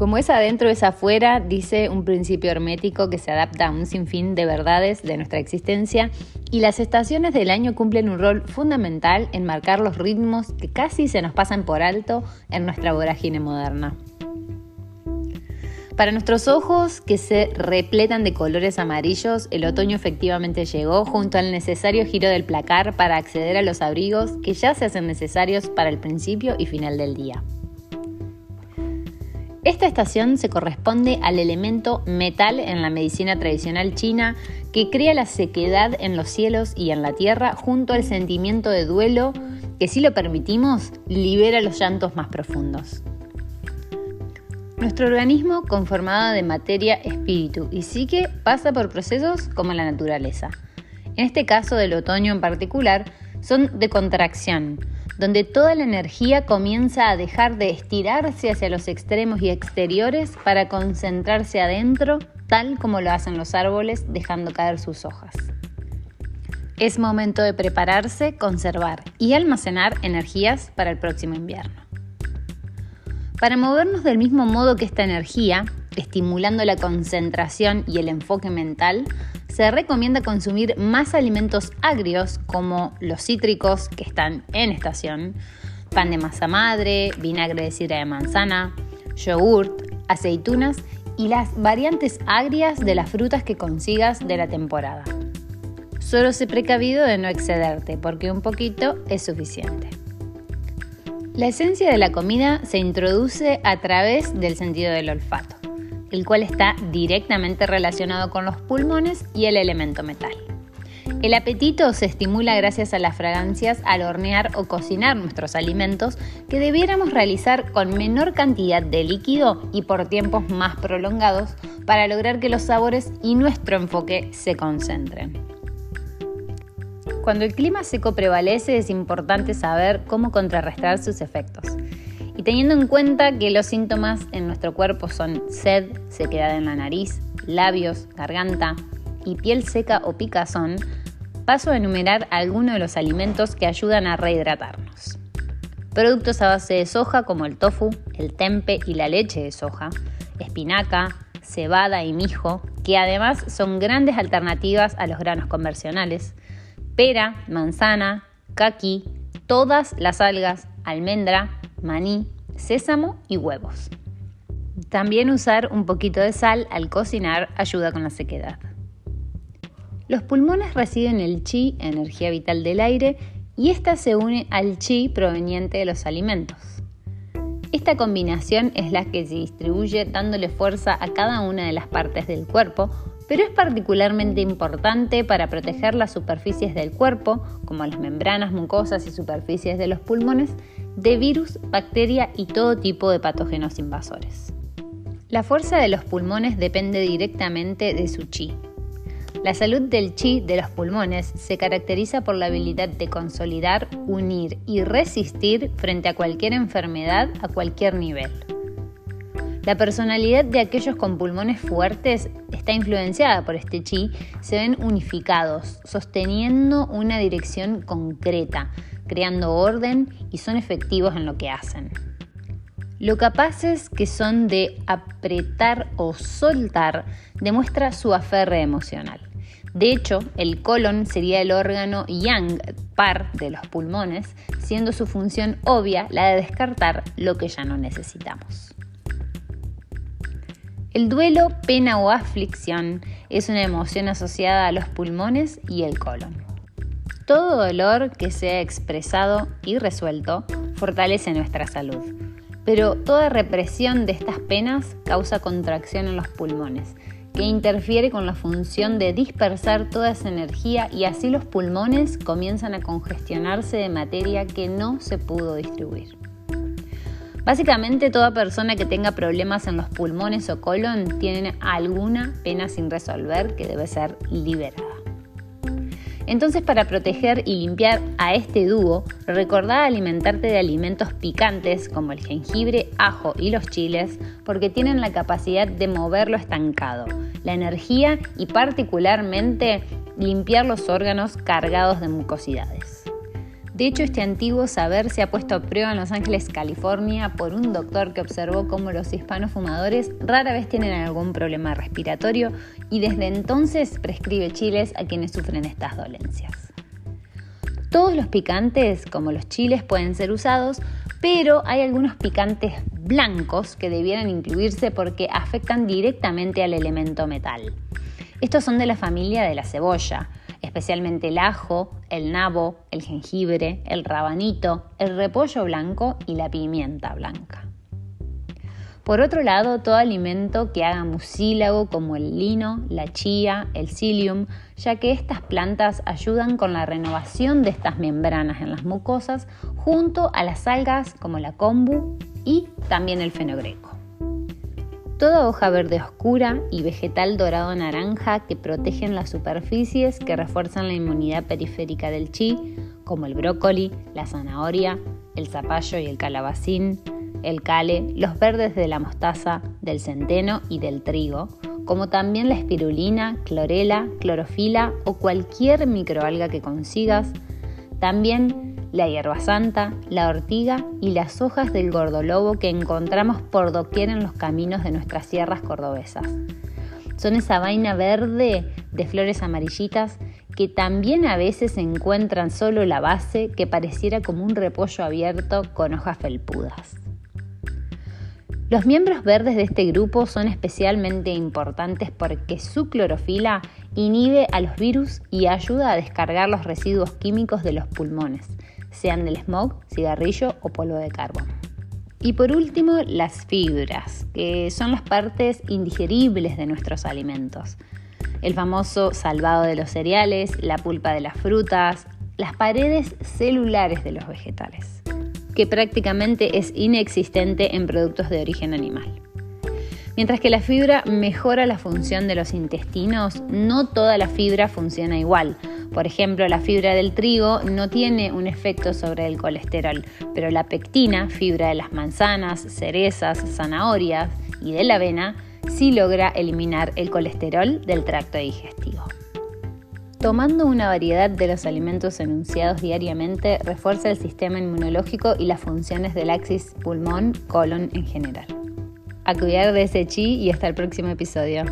Como es adentro es afuera, dice un principio hermético que se adapta a un sinfín de verdades de nuestra existencia y las estaciones del año cumplen un rol fundamental en marcar los ritmos que casi se nos pasan por alto en nuestra vorágine moderna. Para nuestros ojos, que se repletan de colores amarillos, el otoño efectivamente llegó junto al necesario giro del placar para acceder a los abrigos que ya se hacen necesarios para el principio y final del día. Esta estación se corresponde al elemento metal en la medicina tradicional china que crea la sequedad en los cielos y en la tierra junto al sentimiento de duelo que si lo permitimos libera los llantos más profundos. Nuestro organismo, conformado de materia, espíritu y psique, pasa por procesos como la naturaleza. En este caso del otoño en particular, son de contracción, donde toda la energía comienza a dejar de estirarse hacia los extremos y exteriores para concentrarse adentro, tal como lo hacen los árboles dejando caer sus hojas. Es momento de prepararse, conservar y almacenar energías para el próximo invierno. Para movernos del mismo modo que esta energía, estimulando la concentración y el enfoque mental, se recomienda consumir más alimentos agrios como los cítricos que están en estación, pan de masa madre, vinagre de sidra de manzana, yogurt, aceitunas y las variantes agrias de las frutas que consigas de la temporada. Solo sé precavido de no excederte porque un poquito es suficiente. La esencia de la comida se introduce a través del sentido del olfato el cual está directamente relacionado con los pulmones y el elemento metal. El apetito se estimula gracias a las fragancias al hornear o cocinar nuestros alimentos que debiéramos realizar con menor cantidad de líquido y por tiempos más prolongados para lograr que los sabores y nuestro enfoque se concentren. Cuando el clima seco prevalece es importante saber cómo contrarrestar sus efectos. Teniendo en cuenta que los síntomas en nuestro cuerpo son sed, sequedad en la nariz, labios, garganta y piel seca o picazón, paso a enumerar algunos de los alimentos que ayudan a rehidratarnos. Productos a base de soja como el tofu, el tempe y la leche de soja, espinaca, cebada y mijo, que además son grandes alternativas a los granos convencionales, pera, manzana, caqui, todas las algas, almendra, maní, sésamo y huevos. También usar un poquito de sal al cocinar ayuda con la sequedad. Los pulmones reciben el chi, energía vital del aire, y esta se une al chi proveniente de los alimentos. Esta combinación es la que se distribuye dándole fuerza a cada una de las partes del cuerpo, pero es particularmente importante para proteger las superficies del cuerpo, como las membranas mucosas y superficies de los pulmones, de virus, bacteria y todo tipo de patógenos invasores. La fuerza de los pulmones depende directamente de su chi. La salud del chi de los pulmones se caracteriza por la habilidad de consolidar, unir y resistir frente a cualquier enfermedad a cualquier nivel. La personalidad de aquellos con pulmones fuertes está influenciada por este chi, se ven unificados, sosteniendo una dirección concreta, creando orden y son efectivos en lo que hacen. Lo capaces que son de apretar o soltar demuestra su aferre emocional. De hecho, el colon sería el órgano yang par de los pulmones, siendo su función obvia la de descartar lo que ya no necesitamos. El duelo, pena o aflicción es una emoción asociada a los pulmones y el colon. Todo dolor que sea expresado y resuelto fortalece nuestra salud, pero toda represión de estas penas causa contracción en los pulmones, que interfiere con la función de dispersar toda esa energía y así los pulmones comienzan a congestionarse de materia que no se pudo distribuir. Básicamente toda persona que tenga problemas en los pulmones o colon tiene alguna pena sin resolver que debe ser liberada. Entonces para proteger y limpiar a este dúo, recordá alimentarte de alimentos picantes como el jengibre, ajo y los chiles porque tienen la capacidad de mover lo estancado, la energía y particularmente limpiar los órganos cargados de mucosidades. De hecho, este antiguo saber se ha puesto a prueba en Los Ángeles, California, por un doctor que observó cómo los hispanos fumadores rara vez tienen algún problema respiratorio y desde entonces prescribe chiles a quienes sufren estas dolencias. Todos los picantes, como los chiles, pueden ser usados, pero hay algunos picantes blancos que debieran incluirse porque afectan directamente al elemento metal. Estos son de la familia de la cebolla, especialmente el ajo, el nabo, el jengibre, el rabanito, el repollo blanco y la pimienta blanca. Por otro lado, todo alimento que haga mucílago como el lino, la chía, el psyllium, ya que estas plantas ayudan con la renovación de estas membranas en las mucosas junto a las algas como la kombu y también el fenogreco. Toda hoja verde oscura y vegetal dorado naranja que protegen las superficies que refuerzan la inmunidad periférica del chi, como el brócoli, la zanahoria, el zapallo y el calabacín, el cale, los verdes de la mostaza, del centeno y del trigo, como también la espirulina, clorela, clorofila o cualquier microalga que consigas, también la hierba santa, la ortiga y las hojas del gordolobo que encontramos por doquier en los caminos de nuestras sierras cordobesas. Son esa vaina verde de flores amarillitas que también a veces encuentran solo la base que pareciera como un repollo abierto con hojas felpudas. Los miembros verdes de este grupo son especialmente importantes porque su clorofila inhibe a los virus y ayuda a descargar los residuos químicos de los pulmones, sean del smog, cigarrillo o polvo de carbón. Y por último, las fibras, que son las partes indigeribles de nuestros alimentos. El famoso salvado de los cereales, la pulpa de las frutas, las paredes celulares de los vegetales que prácticamente es inexistente en productos de origen animal. Mientras que la fibra mejora la función de los intestinos, no toda la fibra funciona igual. Por ejemplo, la fibra del trigo no tiene un efecto sobre el colesterol, pero la pectina, fibra de las manzanas, cerezas, zanahorias y de la avena, sí logra eliminar el colesterol del tracto digestivo. Tomando una variedad de los alimentos enunciados diariamente refuerza el sistema inmunológico y las funciones del axis pulmón-colon en general. A cuidar de ese chi y hasta el próximo episodio.